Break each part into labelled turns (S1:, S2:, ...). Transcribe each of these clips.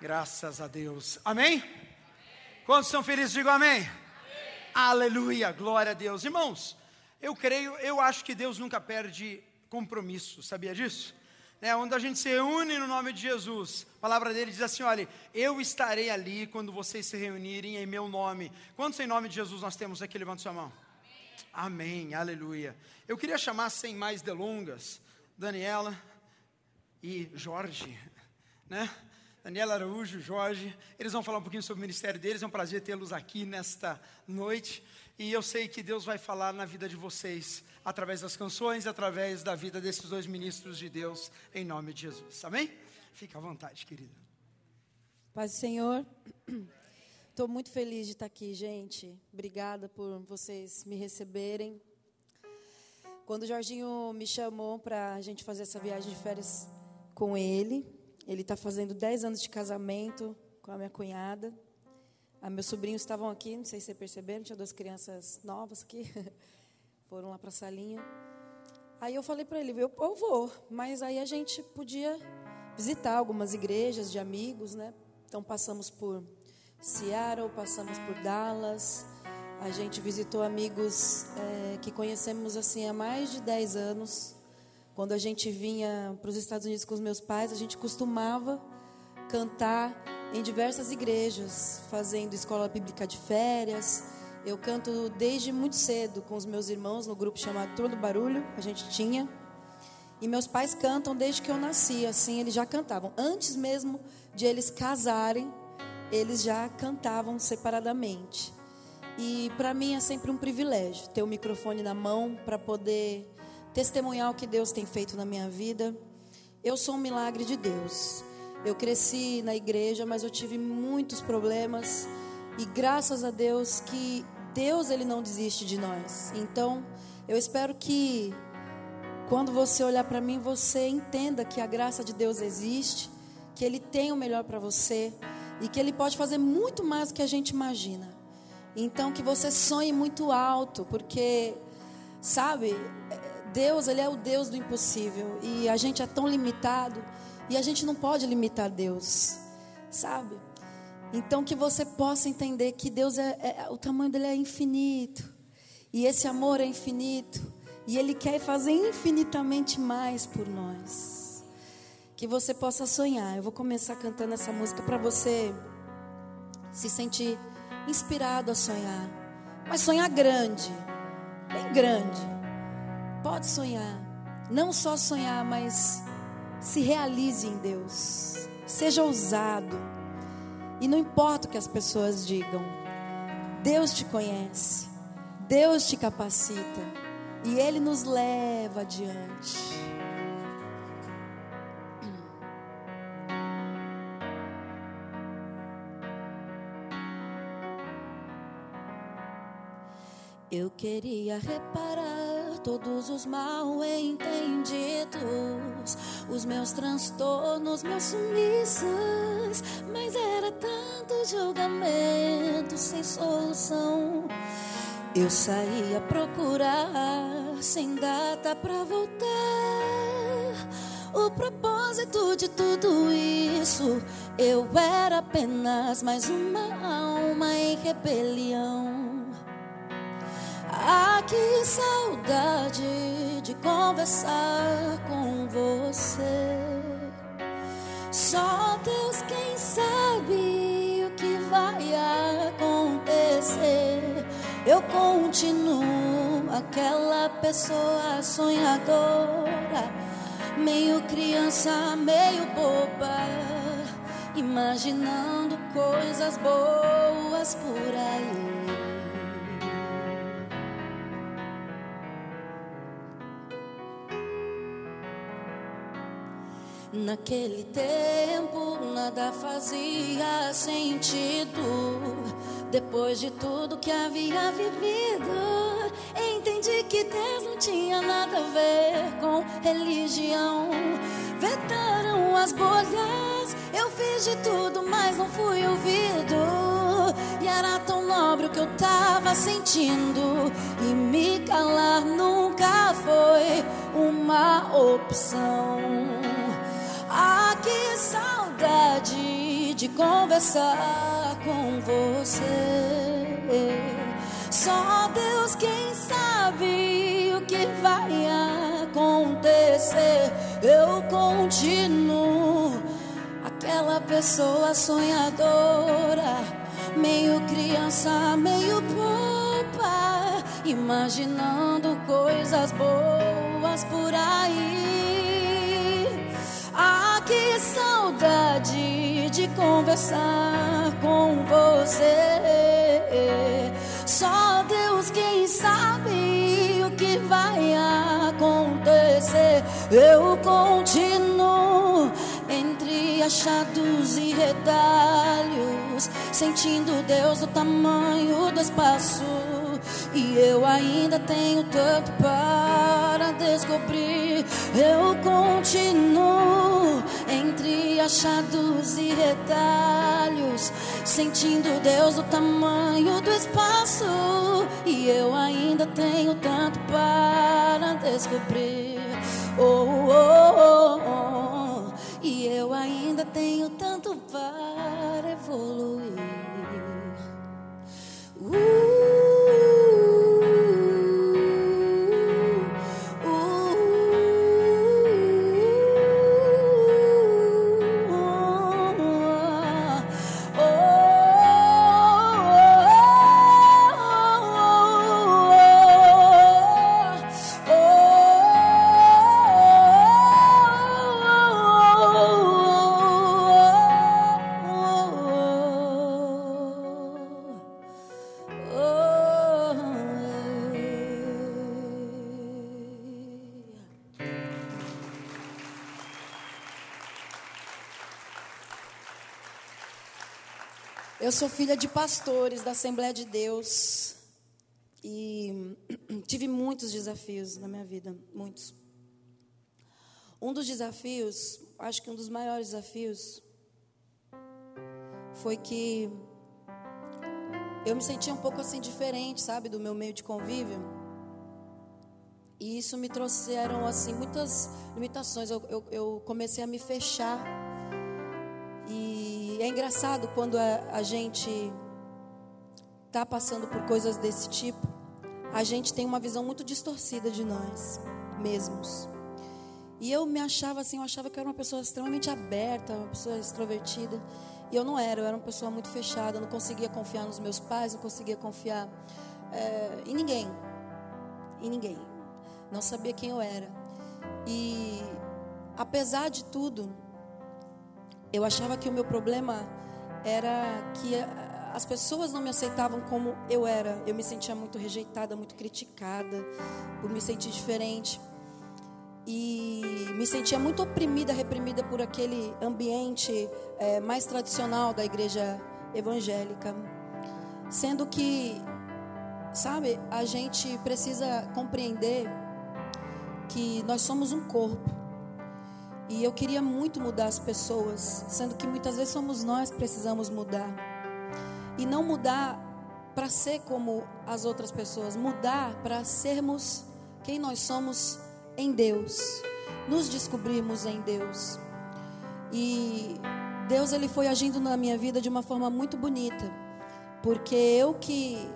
S1: Graças a Deus. Amém? Quantos são felizes? Digam amém. amém. Aleluia, glória a Deus. Irmãos, eu creio, eu acho que Deus nunca perde compromisso, sabia disso? É, onde a gente se reúne no nome de Jesus, a palavra dele diz assim: olha, eu estarei ali quando vocês se reunirem em meu nome. Quantos em nome de Jesus nós temos aqui? Levanta sua mão. Amém, Amém. aleluia. Eu queria chamar, sem mais delongas, Daniela e Jorge, né? Daniela Araújo, Jorge, eles vão falar um pouquinho sobre o ministério deles, é um prazer tê-los aqui nesta noite. E eu sei que Deus vai falar na vida de vocês, através das canções, através da vida desses dois ministros de Deus, em nome de Jesus. Amém? Fica à vontade, querida.
S2: Paz do Senhor. Estou muito feliz de estar aqui, gente. Obrigada por vocês me receberem. Quando o Jorginho me chamou para a gente fazer essa viagem de férias com ele, ele está fazendo 10 anos de casamento com a minha cunhada. Ah, meus sobrinhos estavam aqui, não sei se vocês perceberam, tinha duas crianças novas aqui. Foram lá para a salinha. Aí eu falei para ele, eu, eu vou, mas aí a gente podia visitar algumas igrejas de amigos, né? Então passamos por Seattle, passamos por Dallas. A gente visitou amigos é, que conhecemos assim há mais de 10 anos. Quando a gente vinha para os Estados Unidos com os meus pais, a gente costumava cantar em diversas igrejas, fazendo escola bíblica de férias. Eu canto desde muito cedo com os meus irmãos no grupo chamado Turno do Barulho, a gente tinha. E meus pais cantam desde que eu nasci, assim, eles já cantavam. Antes mesmo de eles casarem, eles já cantavam separadamente. E para mim é sempre um privilégio ter o microfone na mão para poder testemunhar o que Deus tem feito na minha vida. Eu sou um milagre de Deus. Eu cresci na igreja, mas eu tive muitos problemas e graças a Deus que Deus ele não desiste de nós. Então, eu espero que quando você olhar para mim, você entenda que a graça de Deus existe, que ele tem o melhor para você e que ele pode fazer muito mais do que a gente imagina. Então, que você sonhe muito alto, porque sabe, Deus, ele é o Deus do impossível e a gente é tão limitado e a gente não pode limitar Deus, sabe? Então que você possa entender que Deus é, é o tamanho dele é infinito e esse amor é infinito e ele quer fazer infinitamente mais por nós. Que você possa sonhar. Eu vou começar cantando essa música para você se sentir inspirado a sonhar, mas sonhar grande, bem grande Pode sonhar. Não só sonhar, mas se realize em Deus. Seja ousado. E não importa o que as pessoas digam. Deus te conhece. Deus te capacita. E Ele nos leva adiante. Eu queria reparar todos os mal entendidos, os meus transtornos, meus sumiços, mas era tanto julgamento sem solução. Eu saí a procurar sem data para voltar. O propósito de tudo isso, eu era apenas mais uma alma em rebelião. Que saudade de conversar com você. Só Deus quem sabe o que vai acontecer. Eu continuo aquela pessoa sonhadora, meio criança, meio boba, imaginando coisas boas por aí. Naquele tempo nada fazia sentido. Depois de tudo que havia vivido, entendi que Deus não tinha nada a ver com religião. Vetaram as bolhas, eu fiz de tudo, mas não fui ouvido. E era tão nobre o que eu tava sentindo. E me calar nunca foi uma opção. Ah, que saudade de conversar com você. Só Deus quem sabe o que vai acontecer. Eu continuo aquela pessoa sonhadora, meio criança, meio boba, imaginando coisas boas por aí. Saudade de conversar com você. Só Deus quem sabe o que vai acontecer. Eu continuo entre achados e retalhos, sentindo Deus do tamanho do espaço. E eu ainda tenho tanto para descobrir. Eu continuo entre achados e retalhos, sentindo Deus do tamanho do espaço. E eu ainda tenho tanto para descobrir. Oh, oh, oh, oh. E eu ainda tenho tanto para evoluir. Eu sou filha de pastores da Assembleia de Deus e tive muitos desafios na minha vida, muitos. Um dos desafios, acho que um dos maiores desafios, foi que eu me sentia um pouco assim diferente, sabe, do meu meio de convívio. E isso me trouxeram assim muitas limitações. Eu, eu, eu comecei a me fechar é engraçado quando a, a gente está passando por coisas desse tipo, a gente tem uma visão muito distorcida de nós mesmos. E eu me achava assim, eu achava que eu era uma pessoa extremamente aberta, uma pessoa extrovertida. E eu não era, eu era uma pessoa muito fechada, não conseguia confiar nos meus pais, não conseguia confiar é, em ninguém. Em ninguém. Não sabia quem eu era. E apesar de tudo, eu achava que o meu problema era que as pessoas não me aceitavam como eu era. Eu me sentia muito rejeitada, muito criticada, por me sentir diferente. E me sentia muito oprimida, reprimida por aquele ambiente é, mais tradicional da igreja evangélica. Sendo que, sabe, a gente precisa compreender que nós somos um corpo. E eu queria muito mudar as pessoas, sendo que muitas vezes somos nós que precisamos mudar. E não mudar para ser como as outras pessoas, mudar para sermos quem nós somos em Deus, nos descobrirmos em Deus. E Deus ele foi agindo na minha vida de uma forma muito bonita, porque eu que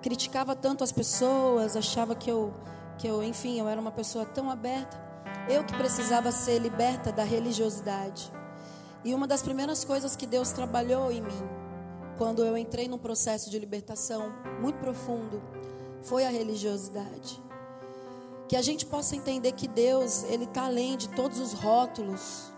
S2: criticava tanto as pessoas, achava que eu que eu, enfim, eu era uma pessoa tão aberta. Eu que precisava ser liberta da religiosidade. E uma das primeiras coisas que Deus trabalhou em mim, quando eu entrei num processo de libertação muito profundo, foi a religiosidade. Que a gente possa entender que Deus, Ele está além de todos os rótulos,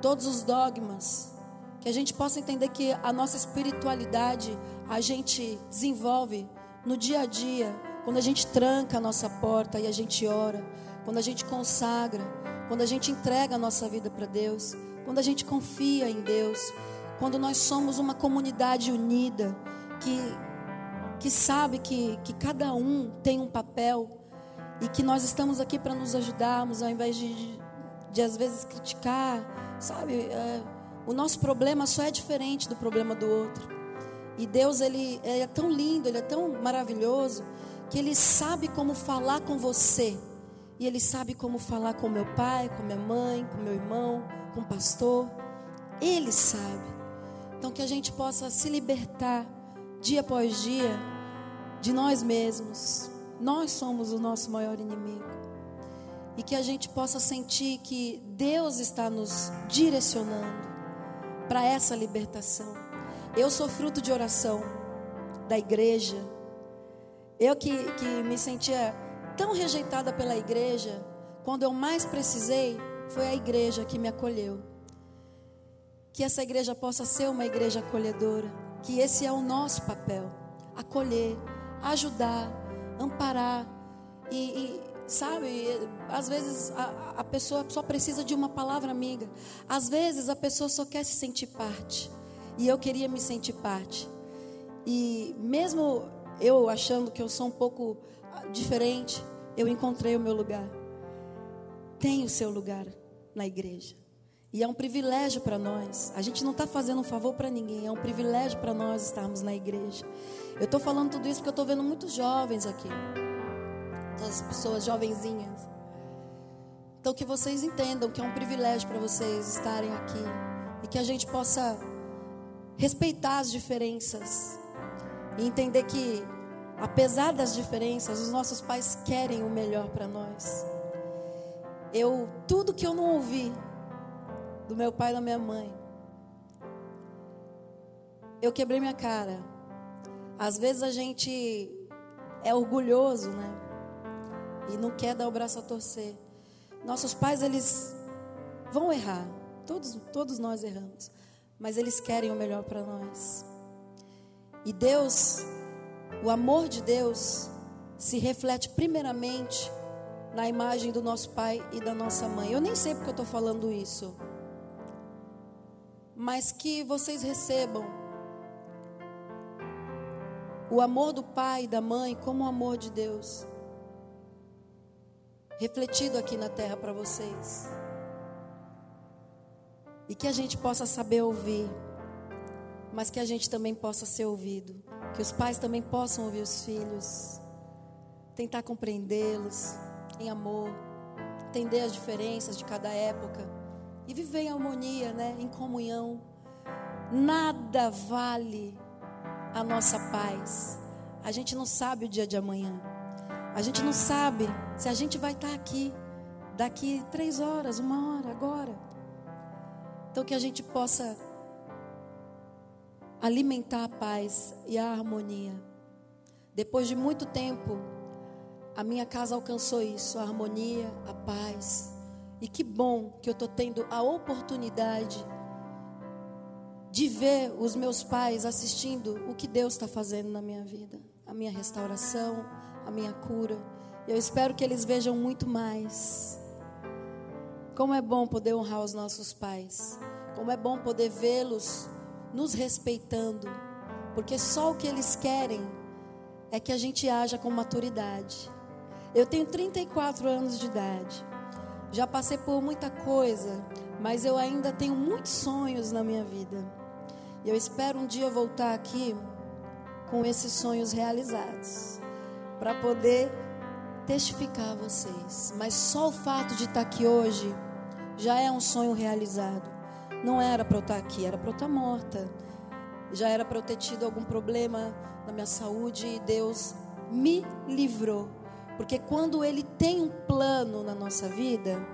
S2: todos os dogmas. Que a gente possa entender que a nossa espiritualidade a gente desenvolve no dia a dia, quando a gente tranca a nossa porta e a gente ora quando a gente consagra, quando a gente entrega a nossa vida para Deus, quando a gente confia em Deus, quando nós somos uma comunidade unida, que, que sabe que, que cada um tem um papel e que nós estamos aqui para nos ajudarmos, ao invés de, de, às vezes criticar, sabe? É, o nosso problema só é diferente do problema do outro. E Deus, ele é tão lindo, Ele é tão maravilhoso, que Ele sabe como falar com você e Ele sabe como falar com meu pai, com minha mãe, com meu irmão, com o pastor. Ele sabe. Então que a gente possa se libertar dia após dia de nós mesmos. Nós somos o nosso maior inimigo. E que a gente possa sentir que Deus está nos direcionando para essa libertação. Eu sou fruto de oração da igreja. Eu que, que me sentia tão rejeitada pela igreja, quando eu mais precisei, foi a igreja que me acolheu. Que essa igreja possa ser uma igreja acolhedora. Que esse é o nosso papel: acolher, ajudar, amparar. E, e sabe, às vezes a, a pessoa só precisa de uma palavra amiga. Às vezes a pessoa só quer se sentir parte. E eu queria me sentir parte. E mesmo eu achando que eu sou um pouco diferente, eu encontrei o meu lugar. Tem o seu lugar na igreja. E é um privilégio para nós. A gente não está fazendo um favor para ninguém. É um privilégio para nós estarmos na igreja. Eu estou falando tudo isso porque eu estou vendo muitos jovens aqui. Todas as pessoas jovenzinhas. Então que vocês entendam que é um privilégio para vocês estarem aqui. E que a gente possa respeitar as diferenças. E entender que, apesar das diferenças, os nossos pais querem o melhor para nós. Eu, tudo que eu não ouvi do meu pai e da minha mãe. Eu quebrei minha cara. Às vezes a gente é orgulhoso, né? E não quer dar o braço a torcer. Nossos pais, eles vão errar. Todos, todos nós erramos. Mas eles querem o melhor para nós. E Deus, o amor de Deus, se reflete primeiramente na imagem do nosso pai e da nossa mãe. Eu nem sei porque eu estou falando isso mas que vocês recebam o amor do pai e da mãe como o amor de Deus refletido aqui na terra para vocês. E que a gente possa saber ouvir, mas que a gente também possa ser ouvido, que os pais também possam ouvir os filhos, tentar compreendê-los em amor, entender as diferenças de cada época e viver em harmonia, né? em comunhão. Nada vale a nossa paz. A gente não sabe o dia de amanhã. A gente não sabe se a gente vai estar aqui daqui três horas, uma hora, agora. Então que a gente possa alimentar a paz e a harmonia. Depois de muito tempo, a minha casa alcançou isso, a harmonia, a paz. E que bom que eu estou tendo a oportunidade de ver os meus pais assistindo o que Deus está fazendo na minha vida, a minha restauração, a minha cura. Eu espero que eles vejam muito mais. Como é bom poder honrar os nossos pais. Como é bom poder vê-los nos respeitando. Porque só o que eles querem é que a gente haja com maturidade. Eu tenho 34 anos de idade. Já passei por muita coisa, mas eu ainda tenho muitos sonhos na minha vida. E eu espero um dia voltar aqui com esses sonhos realizados, para poder testificar a vocês. Mas só o fato de estar aqui hoje já é um sonho realizado. Não era para eu estar aqui, era para eu estar morta. Já era para eu ter tido algum problema na minha saúde e Deus me livrou porque quando ele tem um plano na nossa vida,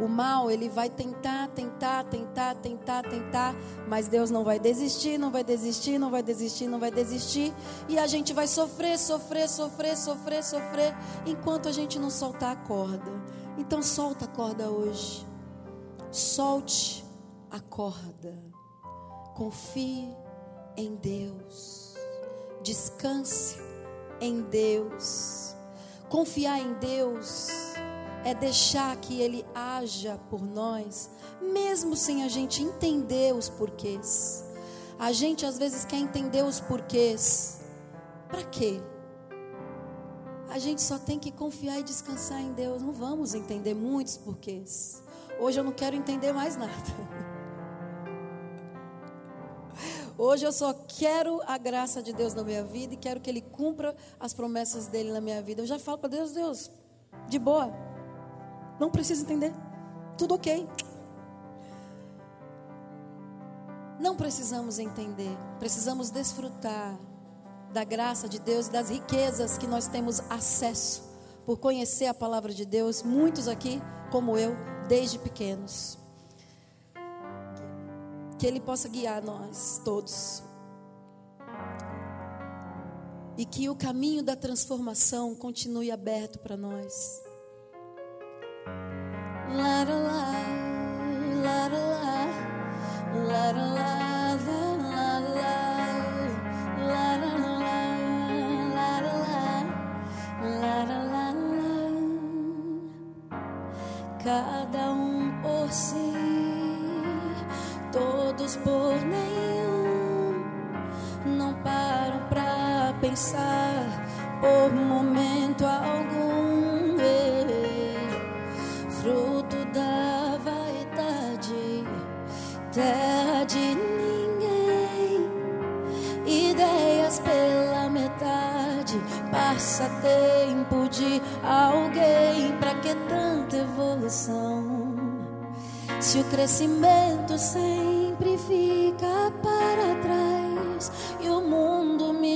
S2: o mal, ele vai tentar, tentar, tentar, tentar, tentar, mas Deus não vai desistir, não vai desistir, não vai desistir, não vai desistir, e a gente vai sofrer, sofrer, sofrer, sofrer, sofrer, enquanto a gente não soltar a corda. Então solta a corda hoje. Solte a corda. Confie em Deus. Descanse em Deus. Confiar em Deus é deixar que Ele haja por nós, mesmo sem a gente entender os porquês. A gente às vezes quer entender os porquês. Para quê? A gente só tem que confiar e descansar em Deus. Não vamos entender muitos porquês. Hoje eu não quero entender mais nada. Hoje eu só quero a graça de Deus na minha vida e quero que Ele cumpra as promessas dele na minha vida. Eu já falo para Deus, Deus, de boa, não precisa entender, tudo ok. Não precisamos entender, precisamos desfrutar da graça de Deus, das riquezas que nós temos acesso por conhecer a palavra de Deus, muitos aqui, como eu, desde pequenos. Que Ele possa guiar nós todos. E que o caminho da transformação continue aberto para nós. La, la, la, pensar por momento algum. Fruto da vaidade, terra de ninguém, ideias pela metade, passa tempo de alguém pra que tanta evolução? Se o crescimento sempre fica para trás e o mundo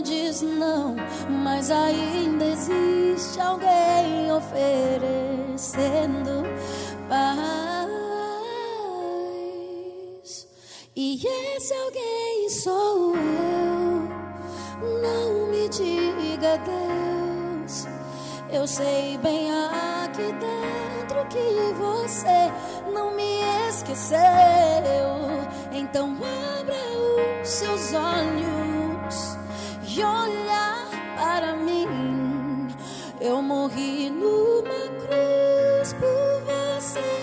S2: diz não, mas ainda existe alguém oferecendo paz. E esse alguém sou eu. Não me diga Deus, eu sei bem aqui dentro que você não me esqueceu. Então abra os seus olhos e olhar para mim. Eu morri numa cruz por você,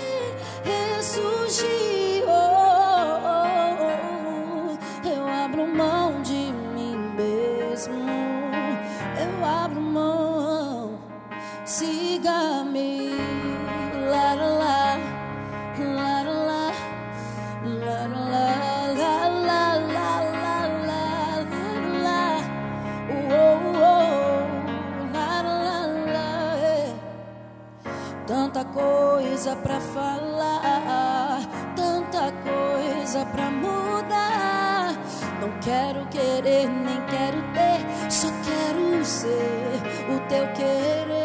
S2: coisa pra falar, tanta coisa pra mudar. Não quero querer, nem quero ter, só quero ser o teu querer.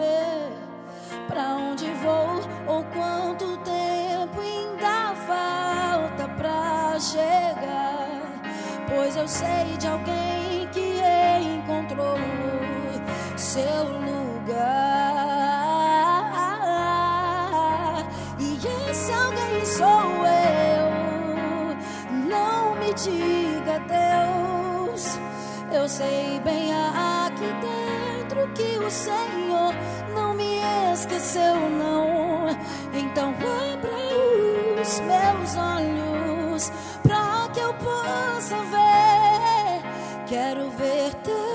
S2: Saber pra onde vou ou quanto tempo ainda falta pra chegar. Pois eu sei de alguém que encontrou seu lugar. E esse alguém sou eu. Não me diga Deus. Eu sei bem aqui dentro que o Senhor esqueceu, não. Então abra os meus olhos para que eu possa ver. Quero ver teu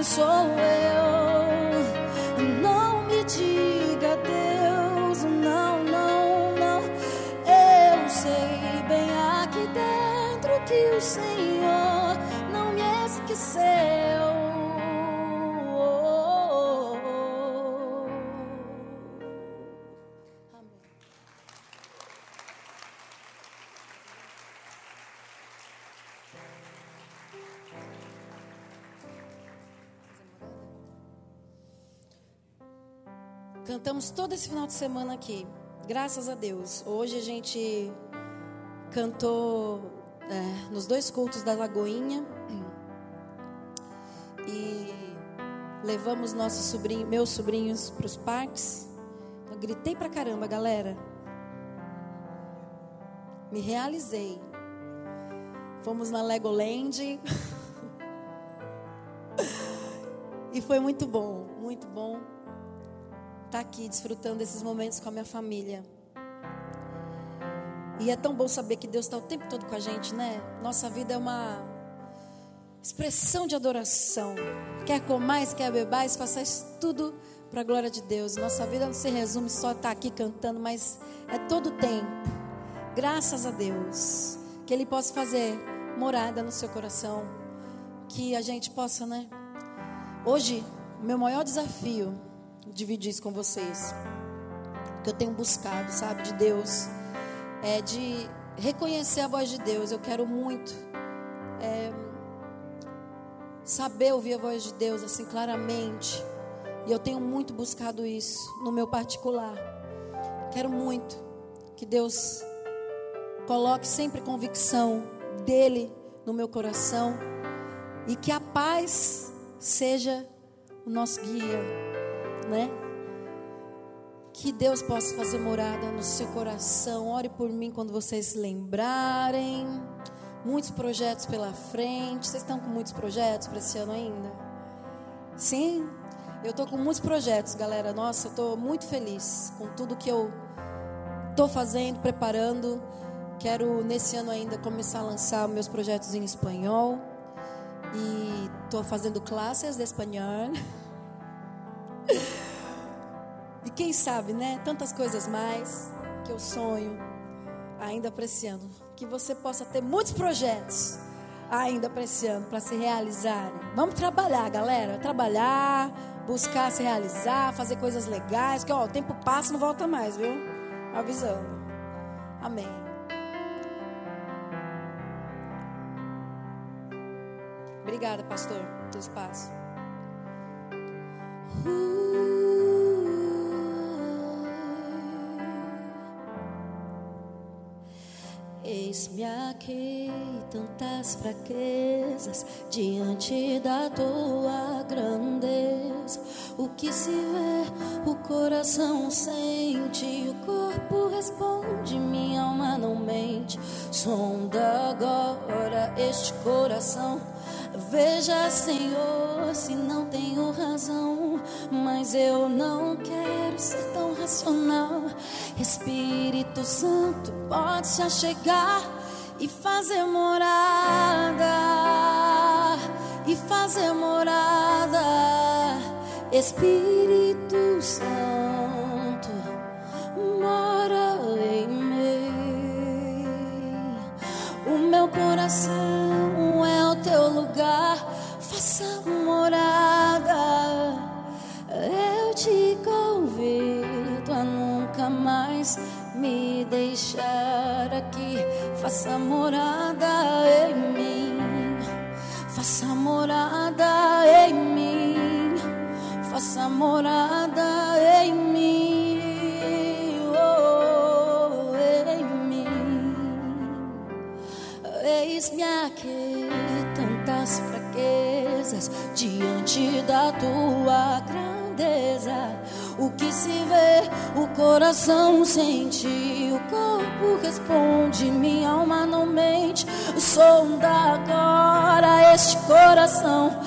S2: alguém sou eu. Não me diga Deus, não, não, não. Eu sei bem aqui dentro que o Senhor Cantamos todo esse final de semana aqui, graças a Deus. Hoje a gente cantou é, nos dois cultos da Lagoinha e levamos nossos sobrinhos, meus sobrinhos para os parques. Eu gritei pra caramba, galera. me realizei. Fomos na Legoland. e foi muito bom, muito bom estar tá aqui desfrutando desses momentos com a minha família. E é tão bom saber que Deus está o tempo todo com a gente, né? Nossa vida é uma expressão de adoração. Quer comais, quer bebais, façais tudo para a glória de Deus. Nossa vida não se resume só estar tá aqui cantando, mas é todo o tempo. Graças a Deus. Que Ele possa fazer morada no seu coração. Que a gente possa, né? Hoje, meu maior desafio, dividir isso com vocês, que eu tenho buscado, sabe, de Deus é, de reconhecer a voz de Deus. Eu quero muito é, saber ouvir a voz de Deus assim claramente. E eu tenho muito buscado isso no meu particular. Quero muito que Deus coloque sempre convicção dele no meu coração e que a paz seja o nosso guia, né? Que Deus possa fazer morada no seu coração. Ore por mim quando vocês lembrarem. Muitos projetos pela frente. Vocês estão com muitos projetos para esse ano ainda? Sim? Eu estou com muitos projetos, galera. Nossa, eu estou muito feliz com tudo que eu estou fazendo, preparando. Quero nesse ano ainda começar a lançar meus projetos em espanhol. E estou fazendo classes de espanhol. quem sabe, né? Tantas coisas mais que eu sonho ainda apreciando. Que você possa ter muitos projetos ainda apreciando para se realizarem. Vamos trabalhar, galera. Trabalhar, buscar se realizar, fazer coisas legais. Que ó, o tempo passa e não volta mais, viu? Avisando. Amém. Obrigada, pastor, pelo espaço. Uh. Eis-me aqui, tantas fraquezas diante da tua grandeza. O que se vê, o coração sente, o corpo responde, minha alma não mente. Sonda agora este coração. Veja, Senhor, se não tenho razão, mas eu não quero ser tão racional. Espírito Santo, pode se achegar e fazer morada, e fazer morada. Espírito Santo, mora em mim. O meu coração lugar, faça morada. Eu te convido a nunca mais me deixar aqui. Faça morada em mim. Faça morada em mim. Faça morada diante da tua grandeza o que se vê, o coração sente, o corpo responde, minha alma não mente. Sonda agora este coração.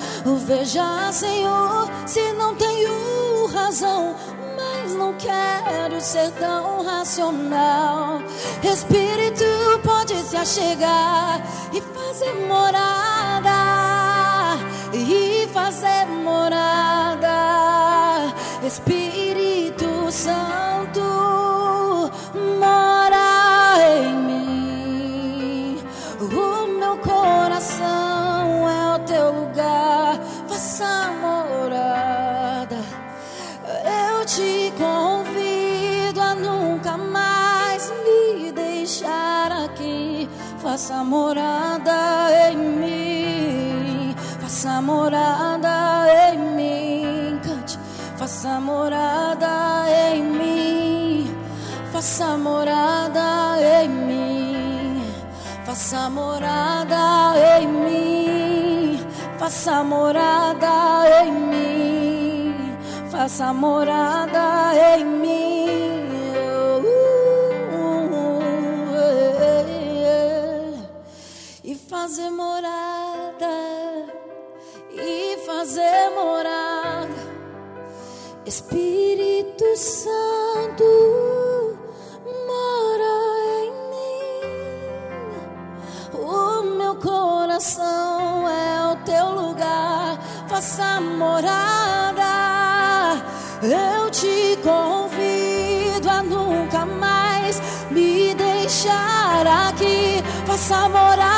S2: Veja, Senhor, se não tenho razão, mas não quero ser tão racional. Espírito pode se achegar e fazer morada, e fazer morada. Espírito Santo mora em mim. O meu coração é o teu lugar, faça morada. Eu te convido a nunca mais me deixar aqui. Faça morada em mim, faça morada em mim. Cante, faça morada em mim, faça morada em mim, faça morada em mim, faça morada em mim, faça morada em mim. Uh, fazer morada e fazer morada. Espírito Santo mora em mim. O meu coração é o teu lugar. Faça morada. Eu te convido a nunca mais me deixar aqui. Faça morada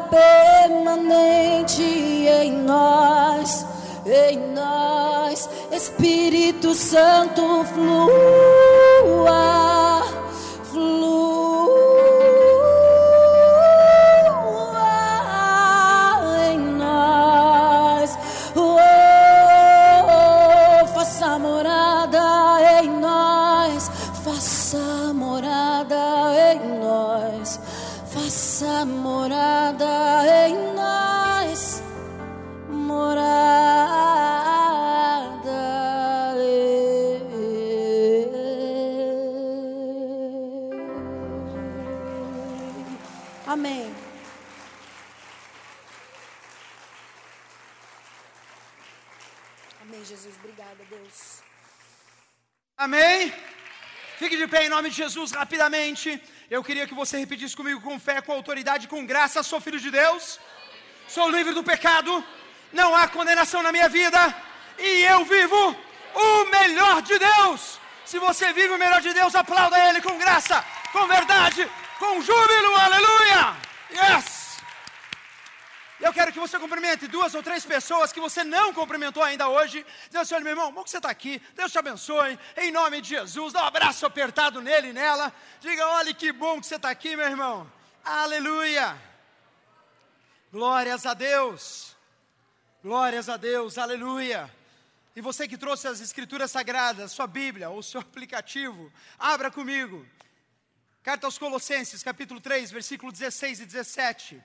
S2: Permanente em nós, em nós. Espírito Santo flua Jesus. Obrigada, Deus.
S1: Amém? Fique de pé em nome de Jesus rapidamente. Eu queria que você repetisse comigo com fé, com autoridade, com graça. Sou filho de Deus. Sou livre do pecado. Não há condenação na minha vida. E eu vivo o melhor de Deus. Se você vive o melhor de Deus, aplauda Ele com graça, com verdade, com júbilo. Aleluia! Yes! Eu quero que você cumprimente duas ou três pessoas que você não cumprimentou ainda hoje. Diz assim, olha, meu irmão, bom que você está aqui. Deus te abençoe. Em nome de Jesus, dá um abraço apertado nele e nela. Diga, olha que bom que você está aqui, meu irmão. Aleluia. Glórias a Deus. Glórias a Deus. Aleluia. E você que trouxe as escrituras sagradas, sua Bíblia ou seu aplicativo, abra comigo. Carta aos Colossenses, capítulo 3, versículo 16 e 17.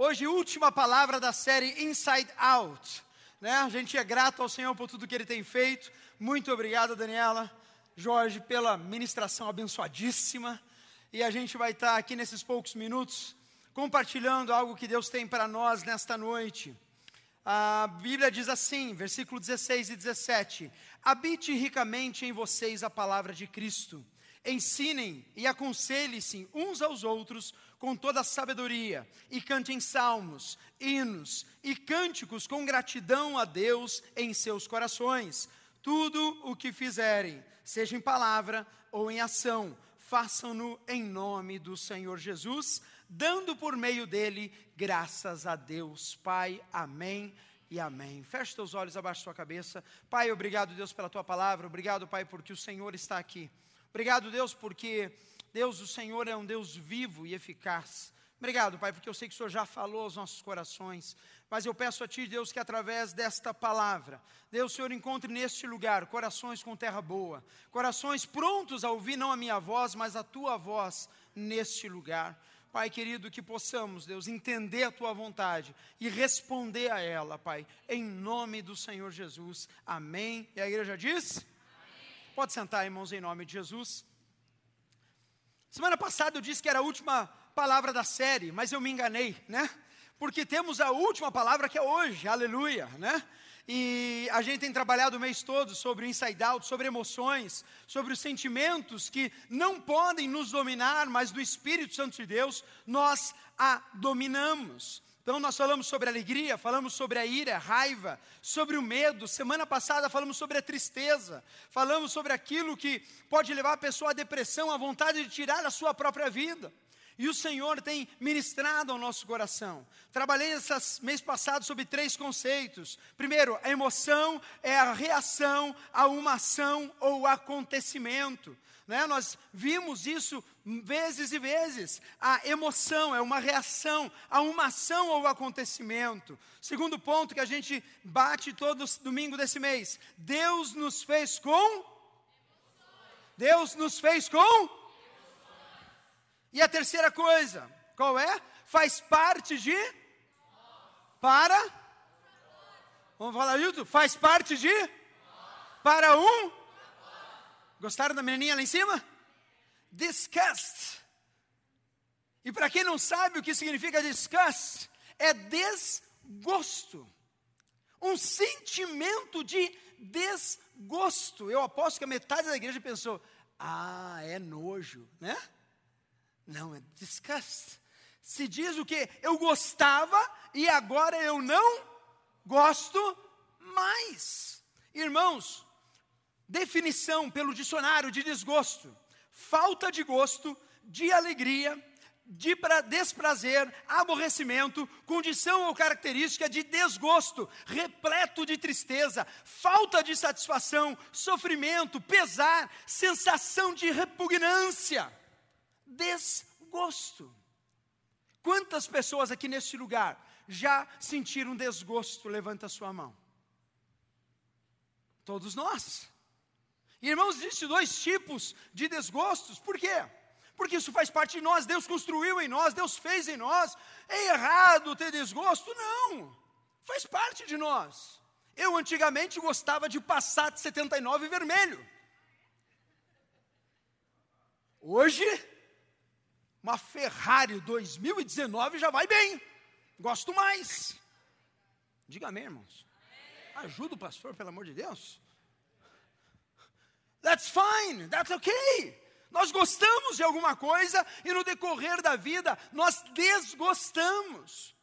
S1: Hoje, última palavra da série Inside Out. Né? A gente é grato ao Senhor por tudo que Ele tem feito. Muito obrigado, Daniela, Jorge, pela ministração abençoadíssima. E a gente vai estar aqui nesses poucos minutos compartilhando algo que Deus tem para nós nesta noite. A Bíblia diz assim, versículo 16 e 17: Habite ricamente em vocês a palavra de Cristo. Ensinem e aconselhem-se uns aos outros com toda a sabedoria, e cantem salmos, hinos e cânticos com gratidão a Deus em seus corações. Tudo o que fizerem, seja em palavra ou em ação, façam-no em nome do Senhor Jesus, dando por meio dele graças a Deus. Pai, amém e amém. Feche teus olhos, abaixe sua cabeça. Pai, obrigado, Deus, pela tua palavra. Obrigado, Pai, porque o Senhor está aqui. Obrigado, Deus, porque Deus, o Senhor é um Deus vivo e eficaz. Obrigado, Pai, porque eu sei que o Senhor já falou aos nossos corações. Mas eu peço a Ti, Deus, que através desta palavra, Deus, o Senhor encontre neste lugar corações com terra boa, corações prontos a ouvir não a minha voz, mas a Tua voz neste lugar. Pai querido, que possamos, Deus, entender a Tua vontade e responder a ela, Pai, em nome do Senhor Jesus. Amém. E a igreja diz? Pode sentar, irmãos, em nome de Jesus. Semana passada eu disse que era a última palavra da série, mas eu me enganei, né? Porque temos a última palavra que é hoje, aleluia, né? E a gente tem trabalhado o mês todo sobre o inside out, sobre emoções, sobre os sentimentos que não podem nos dominar, mas do Espírito Santo de Deus nós a dominamos. Então nós falamos sobre alegria, falamos sobre a ira, a raiva, sobre o medo. Semana passada falamos sobre a tristeza, falamos sobre aquilo que pode levar a pessoa à depressão, à vontade de tirar a sua própria vida. E o Senhor tem ministrado ao nosso coração. Trabalhei esses mês passado sobre três conceitos. Primeiro, a emoção é a reação a uma ação ou acontecimento. Né? Nós vimos isso vezes e vezes. A emoção é uma reação a uma ação ou acontecimento. Segundo ponto que a gente bate todo domingo desse mês: Deus nos fez com. Deus nos fez com e a terceira coisa, qual é? Faz parte de para Vamos falar junto? Faz parte de para um Gostaram da menininha lá em cima? Disgust. E para quem não sabe o que significa disgust, é desgosto. Um sentimento de desgosto. Eu aposto que a metade da igreja pensou: "Ah, é nojo", né? Não, é disgust. Se diz o que? Eu gostava e agora eu não gosto mais. Irmãos, definição pelo dicionário de desgosto: falta de gosto, de alegria, de desprazer, aborrecimento, condição ou característica de desgosto, repleto de tristeza, falta de satisfação, sofrimento, pesar, sensação de repugnância desgosto. Quantas pessoas aqui neste lugar já sentiram desgosto? Levanta a sua mão. Todos nós. Irmãos, existem dois tipos de desgostos, por quê? Porque isso faz parte de nós, Deus construiu em nós, Deus fez em nós. É errado ter desgosto? Não, faz parte de nós. Eu antigamente gostava de Passat 79 vermelho. Hoje, uma Ferrari 2019 já vai bem. Gosto mais. Diga amém, irmãos. Ajuda o pastor, pelo amor de Deus. That's fine, that's okay. Nós gostamos de alguma coisa e no decorrer da vida nós desgostamos.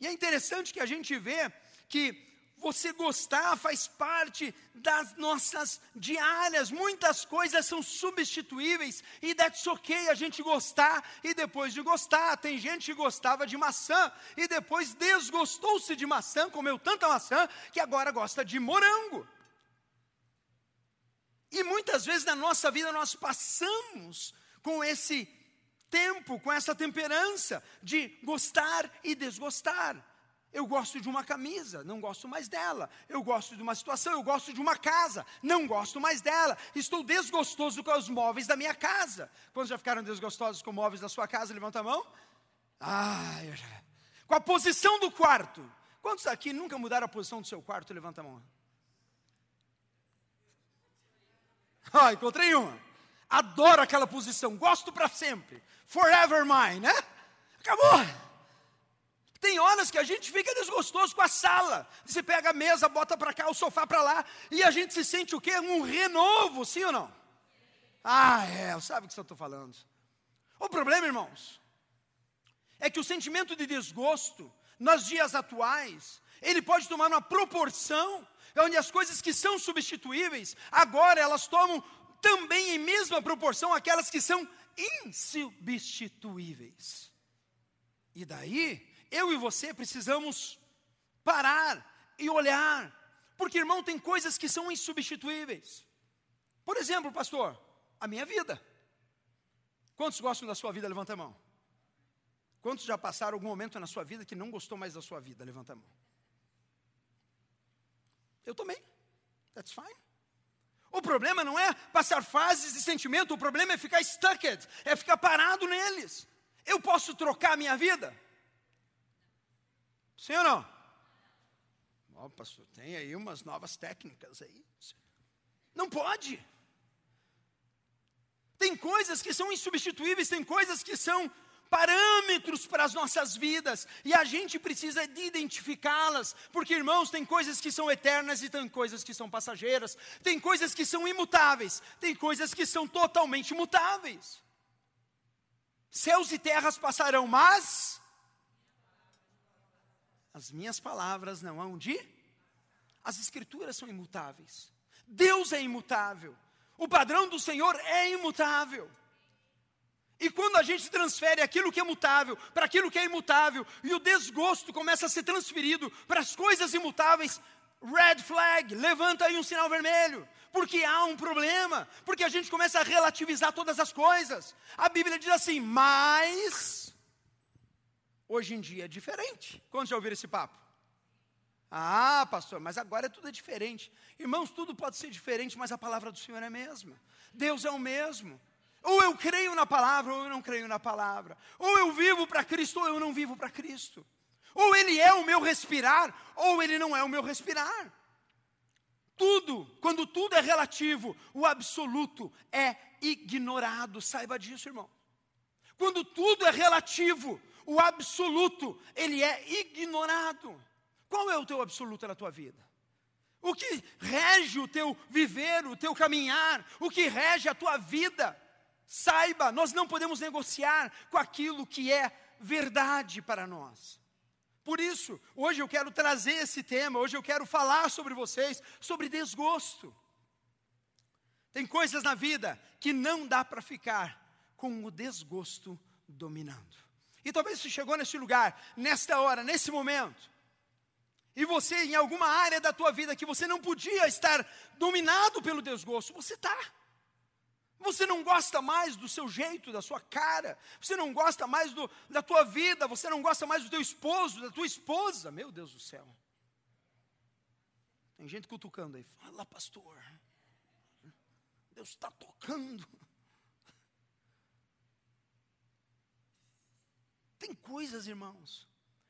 S1: E é interessante que a gente vê que você gostar faz parte das nossas diárias. Muitas coisas são substituíveis e that's ok a gente gostar e depois de gostar. Tem gente que gostava de maçã e depois desgostou-se de maçã, comeu tanta maçã que agora gosta de morango. E muitas vezes na nossa vida nós passamos com esse tempo, com essa temperança de gostar e desgostar. Eu gosto de uma camisa, não gosto mais dela. Eu gosto de uma situação, eu gosto de uma casa, não gosto mais dela. Estou desgostoso com os móveis da minha casa. Quantos já ficaram desgostosos com móveis da sua casa? Levanta a mão. Ah, com a posição do quarto. Quantos aqui nunca mudaram a posição do seu quarto? Levanta a mão. Ah, encontrei uma. Adoro aquela posição, gosto para sempre. Forever mine, né? Acabou. Tem horas que a gente fica desgostoso com a sala. Você pega a mesa, bota para cá, o sofá para lá, e a gente se sente o quê? Um renovo, sim ou não? Ah, é, sabe o que eu estou falando. O problema, irmãos, é que o sentimento de desgosto, nos dias atuais, ele pode tomar uma proporção onde as coisas que são substituíveis, agora elas tomam também em mesma proporção aquelas que são insubstituíveis. E daí, eu e você precisamos parar e olhar, porque irmão, tem coisas que são insubstituíveis. Por exemplo, pastor, a minha vida. Quantos gostam da sua vida? Levanta a mão. Quantos já passaram algum momento na sua vida que não gostou mais da sua vida? Levanta a mão. Eu também. That's fine. O problema não é passar fases de sentimento, o problema é ficar stucked, é ficar parado neles. Eu posso trocar a minha vida? Sim ou não? Ó, oh, pastor, tem aí umas novas técnicas aí. Não pode. Tem coisas que são insubstituíveis, tem coisas que são parâmetros para as nossas vidas, e a gente precisa de identificá-las, porque irmãos, tem coisas que são eternas e tem coisas que são passageiras, tem coisas que são imutáveis, tem coisas que são totalmente mutáveis. Céus e terras passarão, mas as minhas palavras não hão de. As escrituras são imutáveis. Deus é imutável. O padrão do Senhor é imutável. E quando a gente transfere aquilo que é mutável para aquilo que é imutável, e o desgosto começa a ser transferido para as coisas imutáveis, red flag, levanta aí um sinal vermelho, porque há um problema, porque a gente começa a relativizar todas as coisas. A Bíblia diz assim, mas hoje em dia é diferente. Quando já ouviram esse papo? Ah, pastor, mas agora tudo é diferente. Irmãos, tudo pode ser diferente, mas a palavra do Senhor é a mesma. Deus é o mesmo. Ou eu creio na palavra, ou eu não creio na palavra. Ou eu vivo para Cristo, ou eu não vivo para Cristo. Ou Ele é o meu respirar, ou Ele não é o meu respirar. Tudo, quando tudo é relativo, o absoluto é ignorado. Saiba disso, irmão. Quando tudo é relativo, o absoluto, ele é ignorado. Qual é o teu absoluto na tua vida? O que rege o teu viver, o teu caminhar, o que rege a tua vida? Saiba, nós não podemos negociar com aquilo que é verdade para nós. Por isso, hoje eu quero trazer esse tema, hoje eu quero falar sobre vocês, sobre desgosto. Tem coisas na vida que não dá para ficar com o desgosto dominando. E talvez você chegou nesse lugar, nesta hora, nesse momento, e você, em alguma área da tua vida que você não podia estar dominado pelo desgosto, você está. Você não gosta mais do seu jeito, da sua cara, você não gosta mais do, da tua vida, você não gosta mais do teu esposo, da tua esposa, meu Deus do céu. Tem gente cutucando aí, fala pastor, Deus está tocando. Tem coisas, irmãos,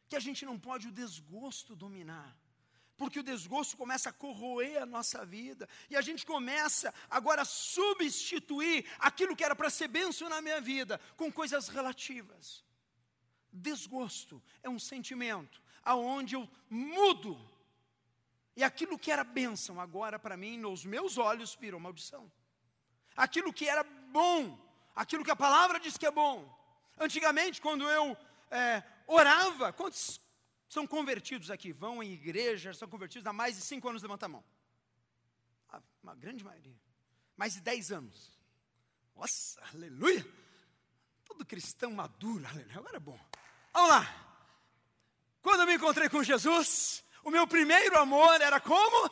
S1: que a gente não pode o desgosto dominar porque o desgosto começa a corroer a nossa vida, e a gente começa agora a substituir aquilo que era para ser bênção na minha vida com coisas relativas. Desgosto é um sentimento aonde eu mudo, e aquilo que era bênção agora para mim, nos meus olhos, virou maldição. Aquilo que era bom, aquilo que a palavra diz que é bom. Antigamente, quando eu é, orava, quantos são convertidos aqui, vão em igreja, são convertidos há mais de cinco anos, levanta a mão. Uma grande maioria. Mais de dez anos. Nossa, aleluia. Todo cristão maduro, aleluia. Agora é bom. Vamos lá. Quando eu me encontrei com Jesus, o meu primeiro amor era como?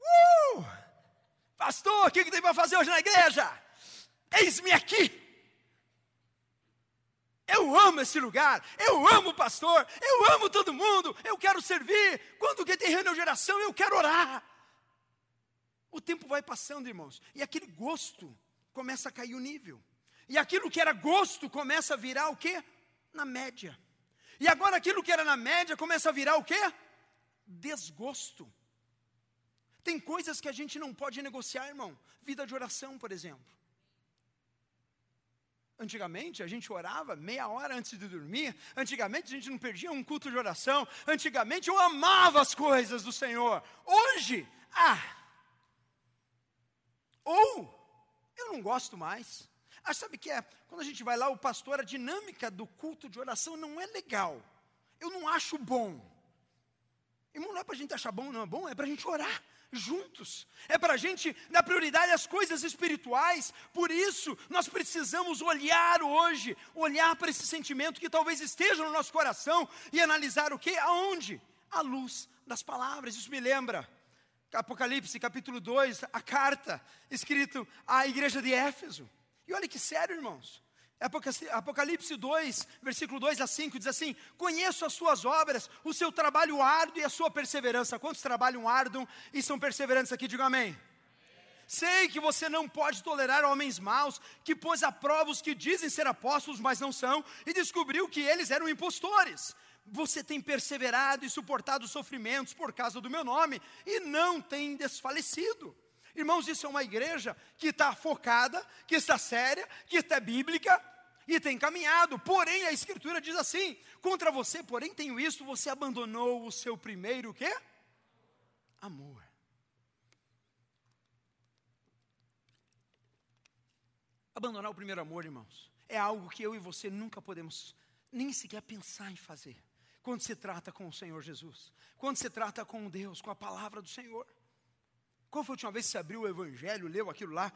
S1: Uh! Pastor, o que, que tem para fazer hoje na igreja? Eis-me aqui. Eu amo esse lugar, eu amo o pastor, eu amo todo mundo, eu quero servir. Quando que tem geração, eu quero orar. O tempo vai passando, irmãos, e aquele gosto começa a cair o nível. E aquilo que era gosto começa a virar o quê? Na média. E agora aquilo que era na média começa a virar o quê? Desgosto. Tem coisas que a gente não pode negociar, irmão. Vida de oração, por exemplo. Antigamente a gente orava meia hora antes de dormir. Antigamente a gente não perdia um culto de oração. Antigamente eu amava as coisas do Senhor. Hoje, ah, ou eu não gosto mais. Ah, sabe o que é? Quando a gente vai lá, o pastor, a dinâmica do culto de oração não é legal. Eu não acho bom. Irmão, não é para a gente achar bom, não é bom, é para a gente orar juntos. É para a gente dar prioridade às coisas espirituais. Por isso, nós precisamos olhar hoje, olhar para esse sentimento que talvez esteja no nosso coração e analisar o que? Aonde? À luz das palavras. Isso me lembra. Apocalipse, capítulo 2, a carta escrita à igreja de Éfeso. E olha que sério, irmãos. Apocalipse 2, versículo 2 a 5, diz assim: Conheço as suas obras, o seu trabalho árduo e a sua perseverança. Quantos trabalham árduo e são perseverantes aqui? Diga amém. Sei que você não pode tolerar homens maus, que pôs a prova os que dizem ser apóstolos, mas não são, e descobriu que eles eram impostores. Você tem perseverado e suportado sofrimentos por causa do meu nome, e não tem desfalecido. Irmãos, isso é uma igreja que está focada, que está séria, que está bíblica, e tem caminhado. Porém, a Escritura diz assim: contra você, porém, tenho isto, você abandonou o seu primeiro quê? Amor. Abandonar o primeiro amor, irmãos, é algo que eu e você nunca podemos nem sequer pensar em fazer. Quando se trata com o Senhor Jesus, quando se trata com Deus, com a palavra do Senhor. Qual foi a última vez que você abriu o Evangelho, leu aquilo lá?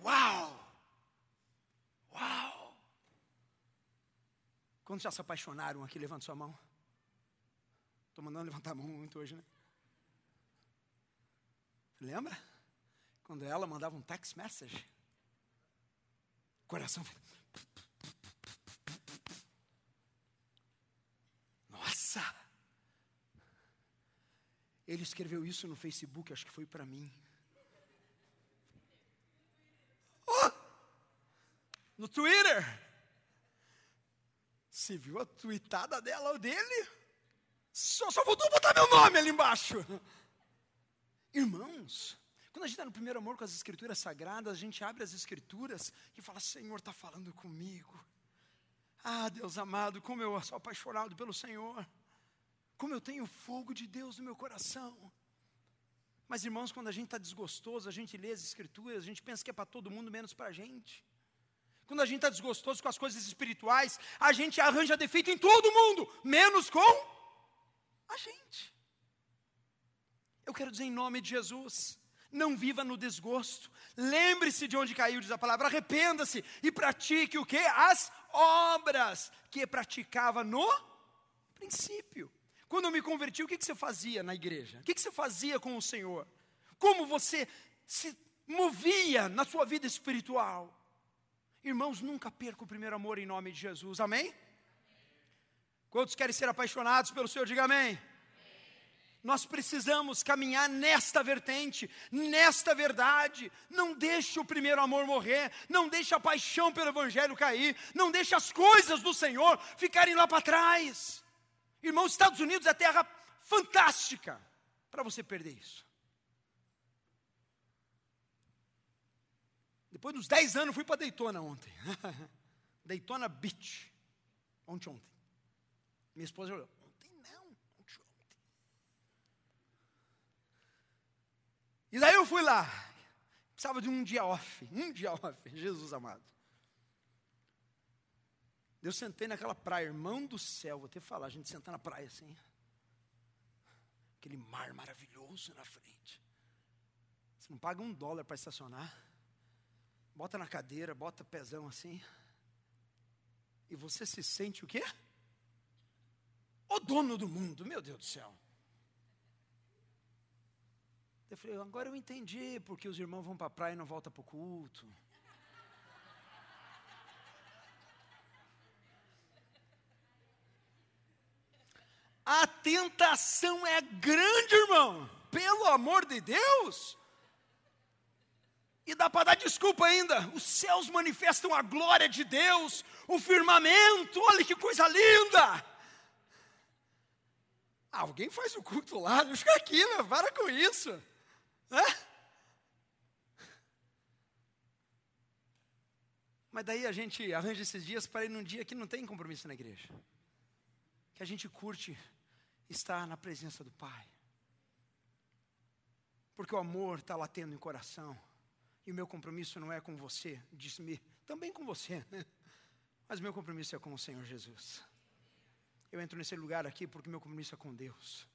S1: Uau! Quantos já se apaixonaram aqui? Levanta sua mão. Estou mandando levantar a mão muito hoje, né? Lembra? Quando ela mandava um text message. Coração. Nossa! Ele escreveu isso no Facebook, acho que foi para mim. Oh! No Twitter. Você viu a tweetada dela ou dele? Só, só voltou botar meu nome ali embaixo. Irmãos, quando a gente está no primeiro amor com as escrituras sagradas, a gente abre as escrituras e fala: Senhor está falando comigo. Ah, Deus amado, como eu sou apaixonado pelo Senhor. Como eu tenho fogo de Deus no meu coração. Mas, irmãos, quando a gente está desgostoso, a gente lê as escrituras, a gente pensa que é para todo mundo, menos para a gente. Quando a gente está desgostoso com as coisas espirituais, a gente arranja defeito em todo mundo, menos com a gente. Eu quero dizer em nome de Jesus, não viva no desgosto. Lembre-se de onde caiu, diz a palavra, arrependa-se e pratique o que? As obras que praticava no princípio. Quando eu me converti, o que, que você fazia na igreja? O que, que você fazia com o Senhor? Como você se movia na sua vida espiritual? Irmãos, nunca perca o primeiro amor em nome de Jesus, amém? Quantos querem ser apaixonados pelo Senhor, diga amém. Nós precisamos caminhar nesta vertente, nesta verdade. Não deixe o primeiro amor morrer, não deixe a paixão pelo Evangelho cair, não deixe as coisas do Senhor ficarem lá para trás. Irmãos, Estados Unidos é terra fantástica para você perder isso. Depois dos 10 anos, fui para Daytona ontem. Daytona Beach. Ontem, ontem. Minha esposa olhou. Ontem não, ontem, ontem. E daí eu fui lá. Precisava de um dia off. Um dia off, Jesus amado. Eu sentei naquela praia, irmão do céu, vou até falar, a gente sentar na praia assim. Aquele mar maravilhoso na frente. Você não paga um dólar para estacionar. Bota na cadeira, bota pezão assim. E você se sente o quê? O dono do mundo, meu Deus do céu. Eu falei, agora eu entendi porque os irmãos vão para a praia e não voltam para o culto. A tentação é grande, irmão. Pelo amor de Deus. E dá para dar desculpa ainda. Os céus manifestam a glória de Deus, o firmamento, olha que coisa linda. Ah, alguém faz o culto lá, não fica aqui, meu, para com isso. Né? Mas daí a gente arranja esses dias para ir num dia que não tem compromisso na igreja. Que a gente curte estar na presença do Pai. Porque o amor está latendo em coração. E o meu compromisso não é com você, disse-me, também com você, né? mas meu compromisso é com o Senhor Jesus. Eu entro nesse lugar aqui porque meu compromisso é com Deus.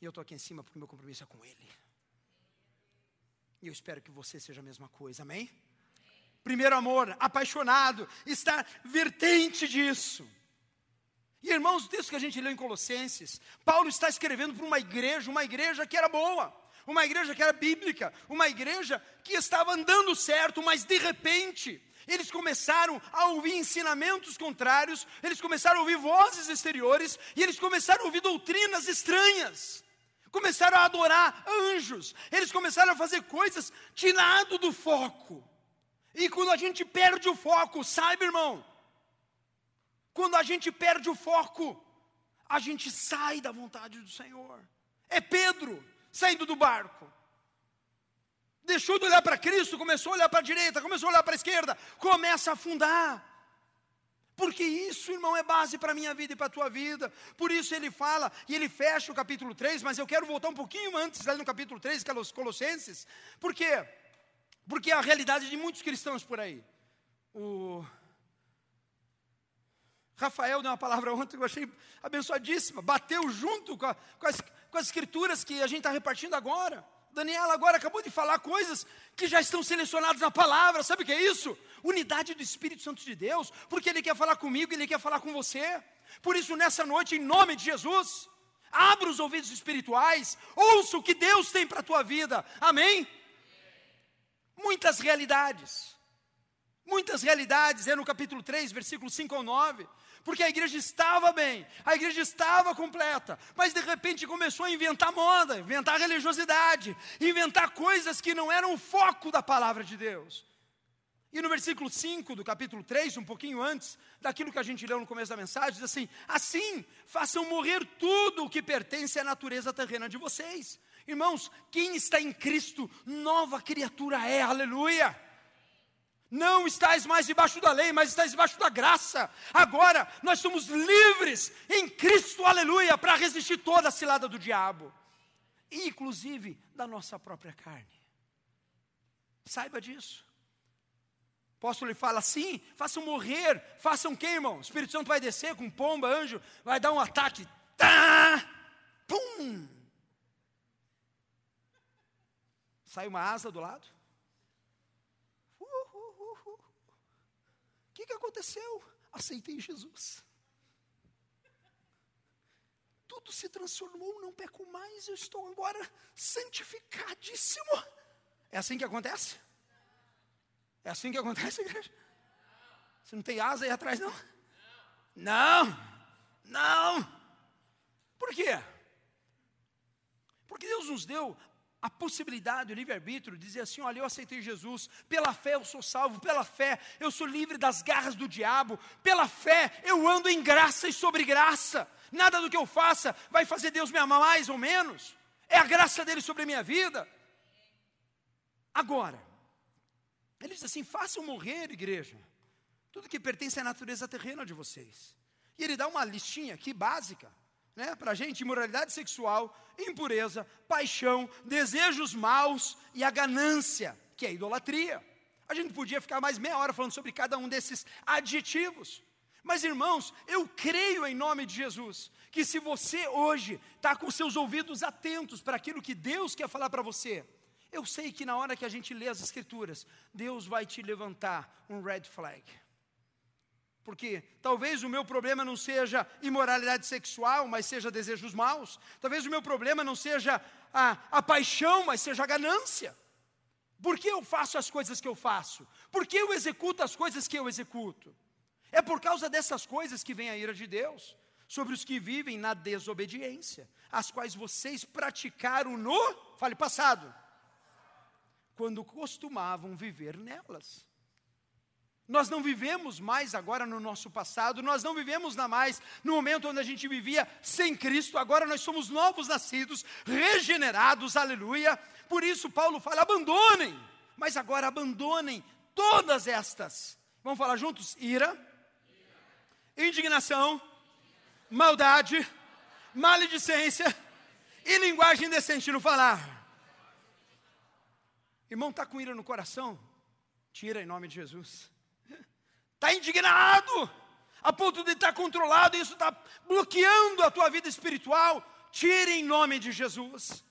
S1: E eu estou aqui em cima porque meu compromisso é com Ele. E eu espero que você seja a mesma coisa, amém? Primeiro amor, apaixonado, está vertente disso. E irmãos, o texto que a gente leu em Colossenses, Paulo está escrevendo para uma igreja, uma igreja que era boa, uma igreja que era bíblica, uma igreja que estava andando certo, mas de repente, eles começaram a ouvir ensinamentos contrários, eles começaram a ouvir vozes exteriores, e eles começaram a ouvir doutrinas estranhas, começaram a adorar anjos, eles começaram a fazer coisas tirado do foco. E quando a gente perde o foco, sabe, irmão, quando a gente perde o foco, a gente sai da vontade do Senhor. É Pedro saindo do barco. Deixou de olhar para Cristo, começou a olhar para a direita, começou a olhar para a esquerda, começa a afundar. Porque isso, irmão, é base para a minha vida e para a tua vida. Por isso ele fala, e ele fecha o capítulo 3, mas eu quero voltar um pouquinho antes, ali no capítulo 3, que é os Colossenses. Por quê? Porque é a realidade de muitos cristãos por aí. O Rafael deu uma palavra ontem que eu achei abençoadíssima. Bateu junto com, a, com, as, com as escrituras que a gente está repartindo agora. Daniela agora acabou de falar coisas que já estão selecionadas na palavra. Sabe o que é isso? Unidade do Espírito Santo de Deus, porque Ele quer falar comigo, Ele quer falar com você. Por isso, nessa noite, em nome de Jesus, abra os ouvidos espirituais, ouça o que Deus tem para a tua vida. Amém? Muitas realidades. Muitas realidades, é no capítulo 3, versículo 5 ao 9 porque a igreja estava bem, a igreja estava completa, mas de repente começou a inventar moda, inventar religiosidade, inventar coisas que não eram o foco da palavra de Deus. E no versículo 5 do capítulo 3, um pouquinho antes daquilo que a gente leu no começo da mensagem, diz assim: Assim façam morrer tudo o que pertence à natureza terrena de vocês. Irmãos, quem está em Cristo, nova criatura é, aleluia. Não estás mais debaixo da lei, mas estás debaixo da graça. Agora nós somos livres em Cristo, aleluia, para resistir toda a cilada do diabo, inclusive da nossa própria carne. Saiba disso. O apóstolo lhe fala assim: façam morrer, façam quem, irmão? O Espírito Santo vai descer com pomba, anjo, vai dar um ataque. Tá, pum! Sai uma asa do lado. Que, que aconteceu? Aceitei Jesus. Tudo se transformou, não peco mais, eu estou agora santificadíssimo. É assim que acontece? É assim que acontece, igreja? Você não tem asa aí atrás, não? Não, não. Por quê? Porque Deus nos deu a possibilidade, o livre-arbítrio, dizer assim: olha, eu aceitei Jesus, pela fé eu sou salvo, pela fé eu sou livre das garras do diabo, pela fé eu ando em graça e sobre graça, nada do que eu faça vai fazer Deus me amar mais ou menos, é a graça dele sobre a minha vida. Agora, ele diz assim: façam morrer, igreja, tudo que pertence à natureza terrena de vocês, e ele dá uma listinha aqui básica né, para a gente, imoralidade sexual, impureza, paixão, desejos maus e a ganância, que é a idolatria. A gente podia ficar mais meia hora falando sobre cada um desses adjetivos. Mas irmãos, eu creio em nome de Jesus, que se você hoje está com seus ouvidos atentos para aquilo que Deus quer falar para você, eu sei que na hora que a gente lê as Escrituras, Deus vai te levantar um red flag. Porque talvez o meu problema não seja imoralidade sexual, mas seja desejos maus. Talvez o meu problema não seja a, a paixão, mas seja a ganância. Por que eu faço as coisas que eu faço? Por que eu executo as coisas que eu executo? É por causa dessas coisas que vem a ira de Deus sobre os que vivem na desobediência, as quais vocês praticaram no, fale passado, quando costumavam viver nelas. Nós não vivemos mais agora no nosso passado, nós não vivemos na mais no momento onde a gente vivia sem Cristo, agora nós somos novos nascidos, regenerados, aleluia. Por isso Paulo fala: abandonem, mas agora abandonem todas estas. Vamos falar juntos? Ira, indignação, maldade, maledicência e linguagem decente no falar. Irmão, está com ira no coração? Tira em nome de Jesus está indignado, a ponto de estar controlado, isso está bloqueando a tua vida espiritual, tire em nome de Jesus.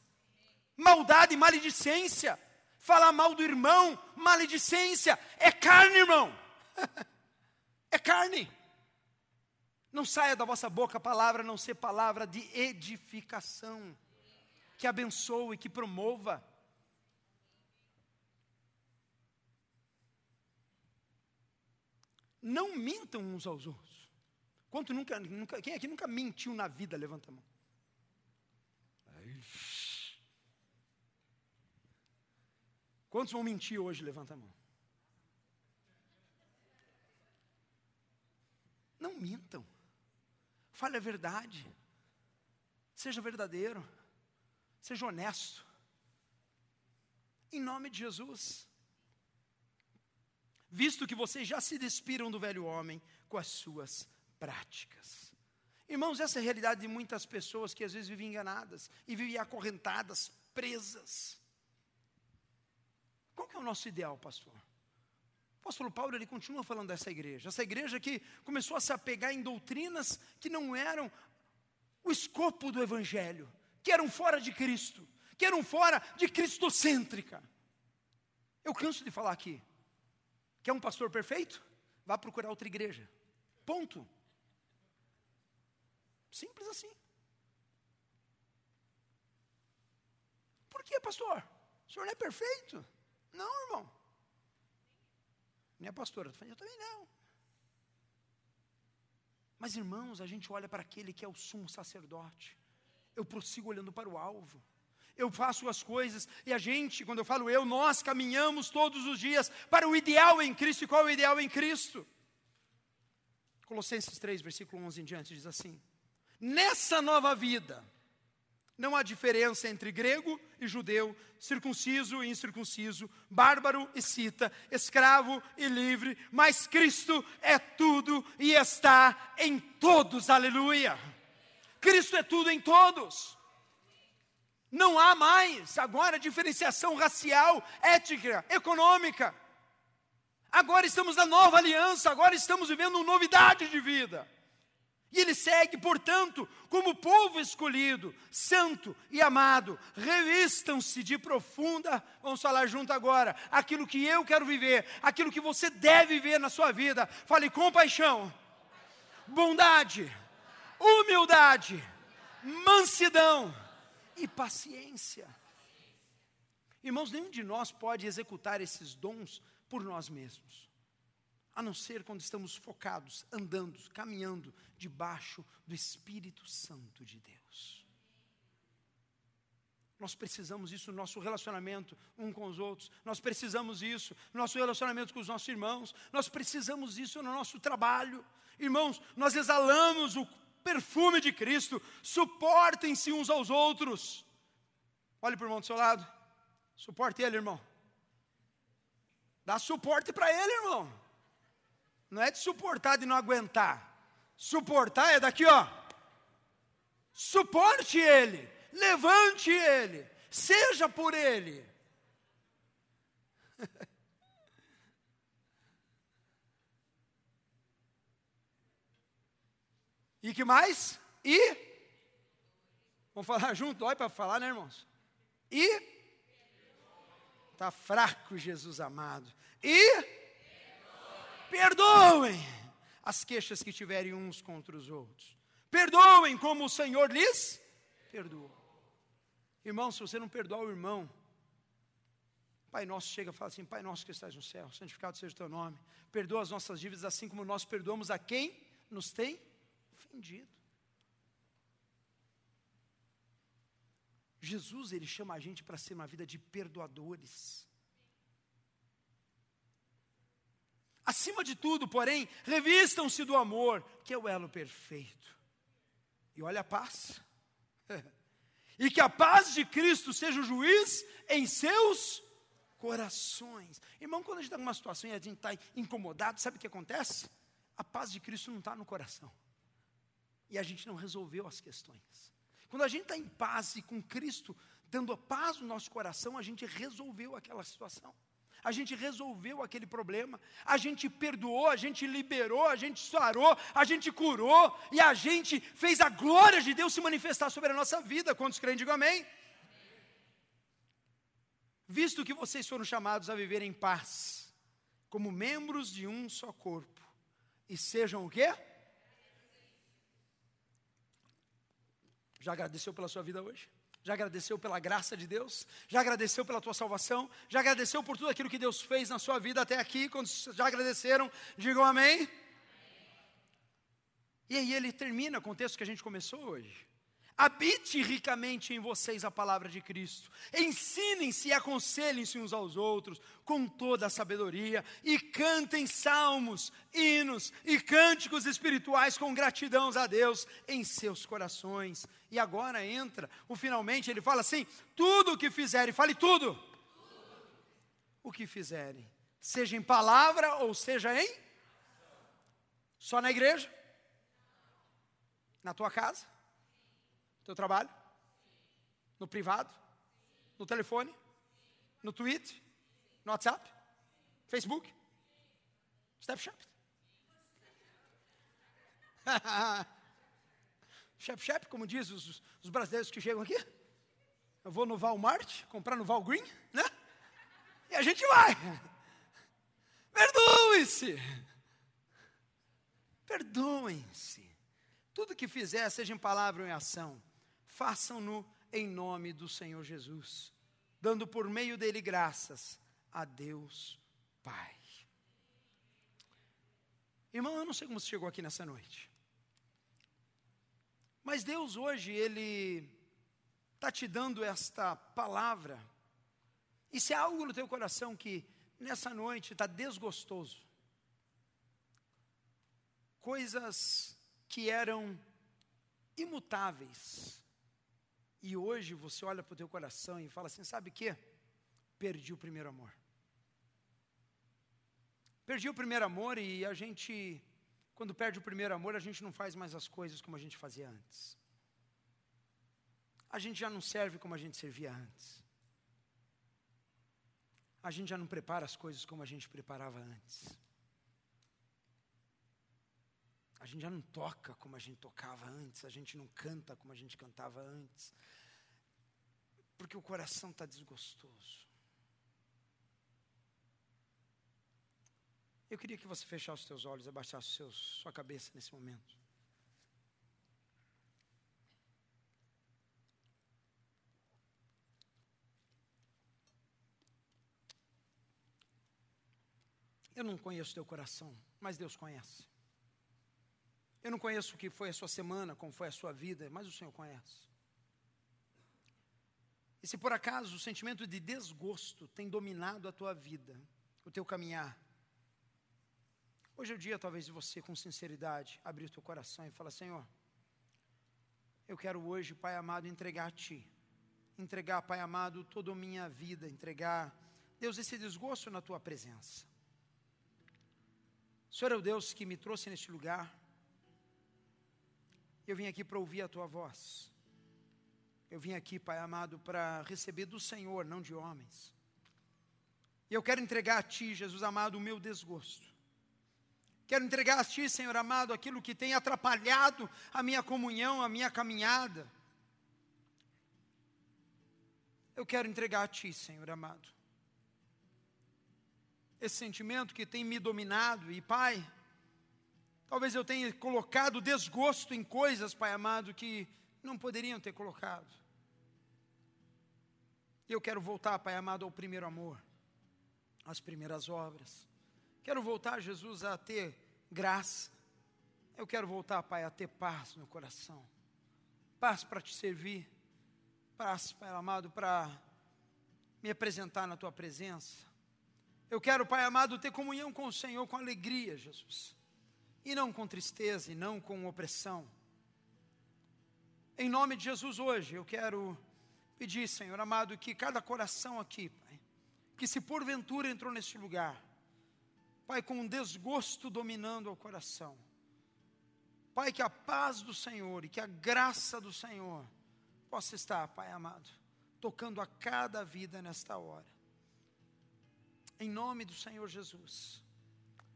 S1: Maldade, maledicência, falar mal do irmão, maledicência, é carne, irmão, é carne. Não saia da vossa boca a palavra não ser palavra de edificação, que abençoe, que promova. Não mintam uns aos outros. Quanto nunca, nunca, quem aqui nunca mentiu na vida? Levanta a mão. Quantos vão mentir hoje? Levanta a mão. Não mintam. Fale a verdade. Seja verdadeiro. Seja honesto. Em nome de Jesus visto que vocês já se despiram do velho homem com as suas práticas. Irmãos, essa é a realidade de muitas pessoas que às vezes vivem enganadas e vivem acorrentadas, presas. Qual que é o nosso ideal, pastor? O apóstolo Paulo ele continua falando dessa igreja, essa igreja que começou a se apegar em doutrinas que não eram o escopo do evangelho, que eram fora de Cristo, que eram fora de cristocêntrica. Eu canso de falar aqui. Quer um pastor perfeito? Vá procurar outra igreja. Ponto. Simples assim. Por que, pastor? O senhor não é perfeito? Não, irmão. Nem a pastora, eu também não. Mas, irmãos, a gente olha para aquele que é o sumo sacerdote. Eu prossigo olhando para o alvo. Eu faço as coisas, e a gente, quando eu falo eu, nós caminhamos todos os dias para o ideal em Cristo. E qual é o ideal em Cristo? Colossenses 3, versículo 11 em diante, diz assim: Nessa nova vida, não há diferença entre grego e judeu, circunciso e incircunciso, bárbaro e cita, escravo e livre, mas Cristo é tudo e está em todos, aleluia. Cristo é tudo em todos. Não há mais agora diferenciação racial, étnica, econômica. Agora estamos na nova aliança, agora estamos vivendo uma novidade de vida. E ele segue, portanto, como povo escolhido, santo e amado, revistam-se de profunda, vamos falar junto agora, aquilo que eu quero viver, aquilo que você deve viver na sua vida. Fale compaixão, bondade, humildade, mansidão e paciência. Irmãos, nenhum de nós pode executar esses dons por nós mesmos a não ser quando estamos focados, andando, caminhando debaixo do Espírito Santo de Deus. Nós precisamos isso no nosso relacionamento um com os outros, nós precisamos isso no nosso relacionamento com os nossos irmãos, nós precisamos isso no nosso trabalho. Irmãos, nós exalamos o perfume de Cristo, suportem-se uns aos outros. Olhe para o irmão do seu lado, suporte ele, irmão. Dá suporte para ele, irmão. Não é de suportar, de não aguentar. Suportar é daqui, ó. Suporte ele, levante ele, seja por ele. E que mais? E Vamos falar junto, olha para falar, né, irmãos? E tá fraco, Jesus amado. E Perdoem as queixas que tiverem uns contra os outros. Perdoem como o Senhor lhes perdoou. Irmão, se você não perdoar o irmão, Pai nosso chega e fala assim: Pai nosso que estás no céu, santificado seja o teu nome. Perdoa as nossas dívidas assim como nós perdoamos a quem nos tem Jesus, ele chama a gente para ser uma vida de perdoadores. Acima de tudo, porém, revistam-se do amor, que é o elo perfeito. E olha a paz. e que a paz de Cristo seja o juiz em seus corações. Irmão, quando a gente está numa situação e a gente está incomodado, sabe o que acontece? A paz de Cristo não está no coração. E a gente não resolveu as questões. Quando a gente está em paz e com Cristo dando a paz no nosso coração, a gente resolveu aquela situação a gente resolveu aquele problema, a gente perdoou, a gente liberou, a gente sarou, a gente curou e a gente fez a glória de Deus se manifestar sobre a nossa vida. Quantos creem, digam amém? Visto que vocês foram chamados a viver em paz, como membros de um só corpo, e sejam o quê? Já agradeceu pela sua vida hoje? Já agradeceu pela graça de Deus? Já agradeceu pela tua salvação? Já agradeceu por tudo aquilo que Deus fez na sua vida até aqui? Quando já agradeceram, digam amém. E aí ele termina com o texto que a gente começou hoje. Habite ricamente em vocês a palavra de Cristo. Ensinem-se e aconselhem-se uns aos outros com toda a sabedoria e cantem salmos, hinos e cânticos espirituais com gratidão a Deus em seus corações. E agora entra o finalmente, ele fala assim: tudo o que fizerem, fale tudo. tudo. O que fizerem, seja em palavra ou seja em só na igreja? Na tua casa? Teu trabalho? No privado? No telefone? No Twitter? No WhatsApp? Facebook? Snapchat? Snapchat, como diz os, os brasileiros que chegam aqui? Eu vou no Walmart, comprar no Valgreen, né? E a gente vai. Perdoe-se. Perdoem-se. Tudo que fizer, seja em palavra ou em ação, façam-no em nome do Senhor Jesus, dando por meio dele graças a Deus Pai. Irmão, eu não sei como você chegou aqui nessa noite. Mas Deus hoje, Ele está te dando esta palavra. E se há algo no teu coração que nessa noite está desgostoso, coisas que eram imutáveis, e hoje você olha para o teu coração e fala assim: sabe o que? Perdi o primeiro amor. Perdi o primeiro amor e a gente, quando perde o primeiro amor, a gente não faz mais as coisas como a gente fazia antes. A gente já não serve como a gente servia antes. A gente já não prepara as coisas como a gente preparava antes. A gente já não toca como a gente tocava antes, a gente não canta como a gente cantava antes, porque o coração está desgostoso. Eu queria que você fechasse os seus olhos, abaixasse seus, sua cabeça nesse momento. Eu não conheço teu coração, mas Deus conhece. Eu não conheço o que foi a sua semana, como foi a sua vida, mas o Senhor conhece. E se por acaso o sentimento de desgosto tem dominado a tua vida, o teu caminhar, Hoje é o dia, talvez, de você, com sinceridade, abrir o teu coração e falar: Senhor, eu quero hoje, Pai amado, entregar a Ti. Entregar, Pai amado, toda a minha vida, entregar, Deus, esse desgosto na Tua presença. O Senhor é o Deus que me trouxe neste lugar. Eu vim aqui para ouvir a Tua voz. Eu vim aqui, Pai amado, para receber do Senhor, não de homens. E eu quero entregar a Ti, Jesus amado, o meu desgosto. Quero entregar a Ti, Senhor amado, aquilo que tem atrapalhado a minha comunhão, a minha caminhada. Eu quero entregar a Ti, Senhor amado. Esse sentimento que tem me dominado, e Pai, talvez eu tenha colocado desgosto em coisas, Pai amado, que não poderiam ter colocado. E eu quero voltar, Pai amado, ao primeiro amor, às primeiras obras. Quero voltar, Jesus, a ter graça. Eu quero voltar, Pai, a ter paz no coração. Paz para te servir. Paz, Pai amado, para me apresentar na tua presença. Eu quero, Pai amado, ter comunhão com o Senhor com alegria, Jesus. E não com tristeza, e não com opressão. Em nome de Jesus, hoje, eu quero pedir, Senhor amado, que cada coração aqui, Pai, que se porventura entrou neste lugar, Pai, com um desgosto dominando o coração. Pai, que a paz do Senhor e que a graça do Senhor possa estar, Pai amado, tocando a cada vida nesta hora. Em nome do Senhor Jesus.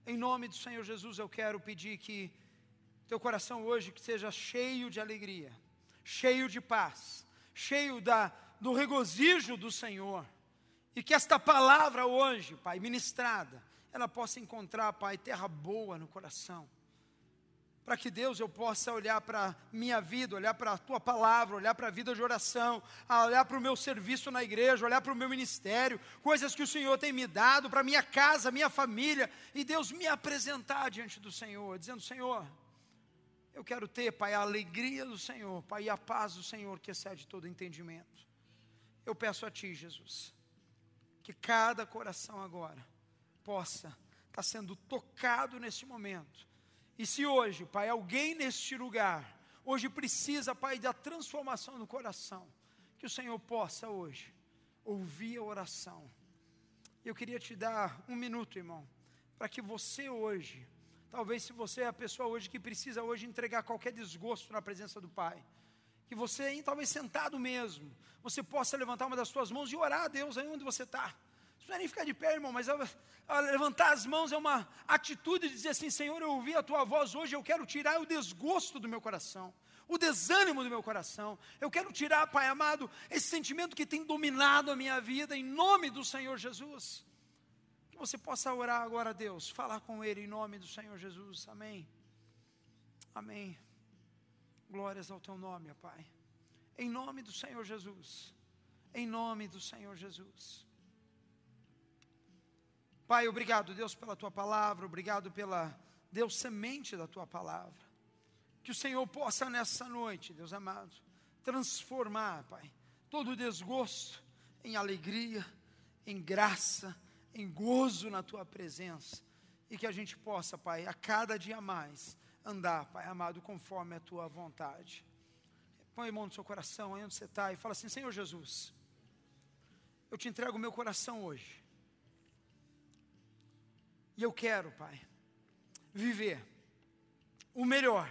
S1: Em nome do Senhor Jesus, eu quero pedir que teu coração hoje que seja cheio de alegria, cheio de paz, cheio da, do regozijo do Senhor. E que esta palavra hoje, Pai, ministrada, ela possa encontrar, Pai, terra boa no coração. Para que Deus eu possa olhar para minha vida, olhar para a tua palavra, olhar para a vida de oração, olhar para o meu serviço na igreja, olhar para o meu ministério, coisas que o Senhor tem me dado, para minha casa, minha família, e Deus me apresentar diante do Senhor, dizendo: Senhor, eu quero ter, Pai, a alegria do Senhor, Pai, a paz do Senhor que excede todo entendimento. Eu peço a Ti, Jesus, que cada coração agora possa estar sendo tocado nesse momento. E se hoje, Pai, alguém neste lugar, hoje precisa, Pai, da transformação do coração, que o Senhor possa hoje ouvir a oração. Eu queria te dar um minuto, irmão, para que você hoje, talvez se você é a pessoa hoje que precisa hoje entregar qualquer desgosto na presença do Pai, que você, talvez sentado mesmo, você possa levantar uma das suas mãos e orar a Deus aí onde você está. Não precisa nem ficar de pé, irmão, mas levantar as mãos é uma atitude de dizer assim: Senhor, eu ouvi a tua voz hoje, eu quero tirar o desgosto do meu coração. o desânimo do meu coração. Eu quero tirar, Pai amado, esse sentimento que tem dominado a minha vida, em nome do Senhor Jesus. Que você possa orar agora a Deus, falar com Ele em nome do Senhor Jesus. Amém. Amém. Glórias ao Teu nome, Pai. Em nome do Senhor Jesus. Em nome do Senhor Jesus. Pai, obrigado, Deus, pela tua palavra, obrigado pela, Deus, semente da tua palavra. Que o Senhor possa nessa noite, Deus amado, transformar, Pai, todo desgosto em alegria, em graça, em gozo na tua presença. E que a gente possa, Pai, a cada dia mais andar, Pai amado, conforme a tua vontade. Põe a mão no seu coração, aí onde você está, e fala assim: Senhor Jesus, eu te entrego o meu coração hoje. E eu quero, Pai, viver o melhor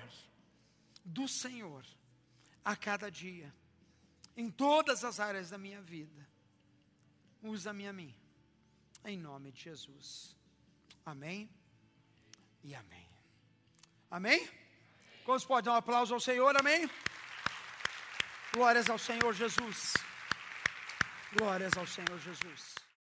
S1: do Senhor a cada dia, em todas as áreas da minha vida. Usa-me a mim, em nome de Jesus. Amém e amém. Amém? Quantos podem dar um aplauso ao Senhor? Amém? Glórias ao Senhor Jesus. Glórias ao Senhor Jesus.